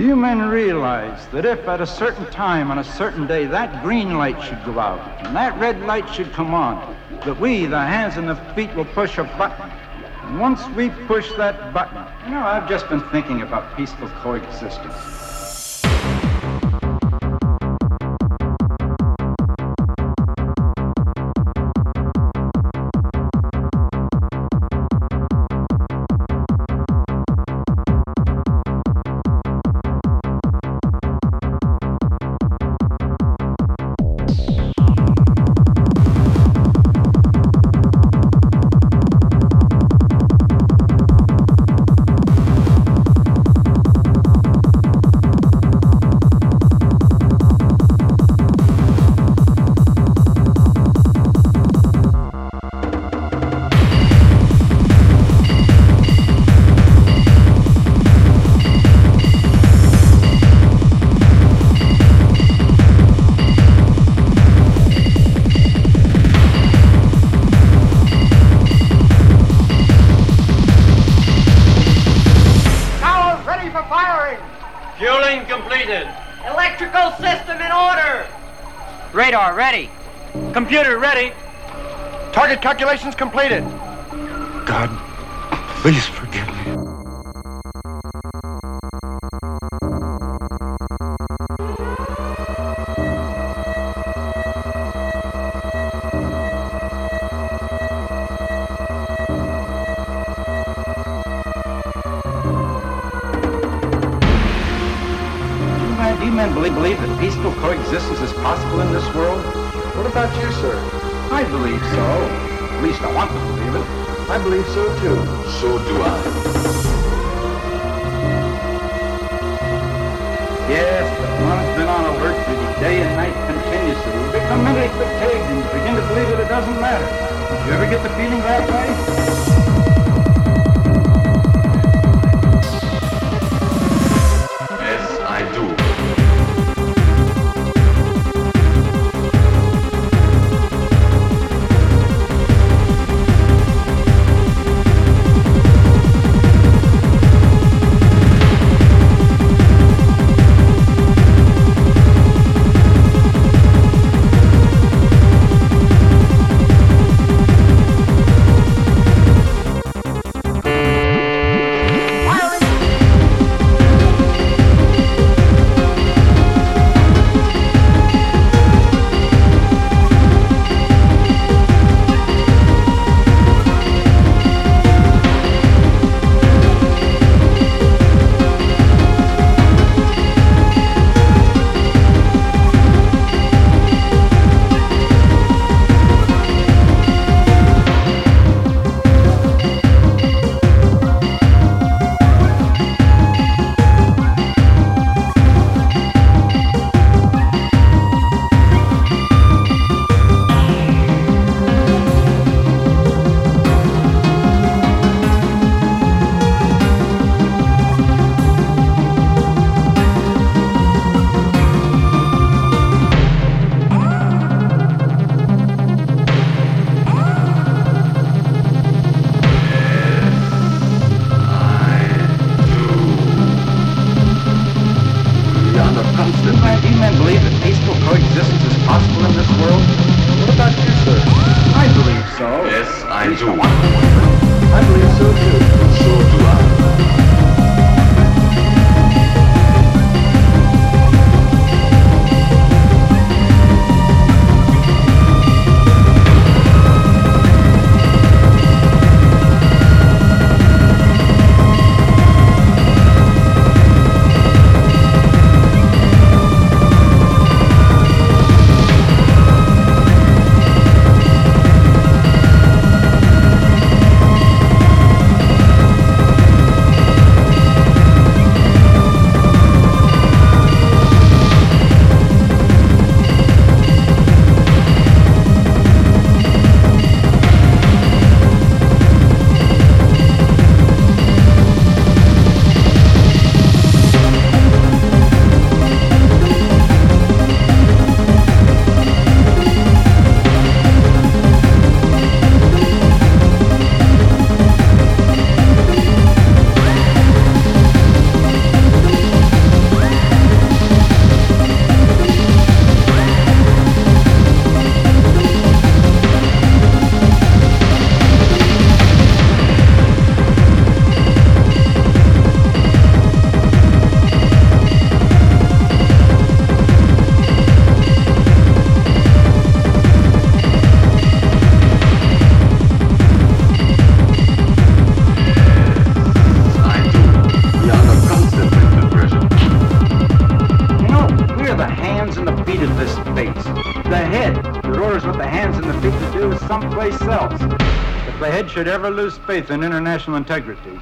Do you men realize that if at a certain time on a certain day that green light should go out and that red light should come on, that we, the hands and the feet, will push a button? And once we push that button, you know, I've just been thinking about peaceful coexistence. Radar ready. Computer ready. Target calculations completed. God, please forgive me. Do you men believe, believe that peaceful coexistence is possible in this world? What about you, sir? I believe so. At least I want to believe it. I believe so, too. So do I. Yes, but one has been on alert duty day and night continuously. We become mentally fatigued and begin to believe that it doesn't matter. Did you ever get the feeling that way? That peaceful coexistence is possible in this world? What about you, sir? I believe so. Yes, I do. want to believe. I believe so, too. So do I. to do someplace else. If the head should ever lose faith in international integrity,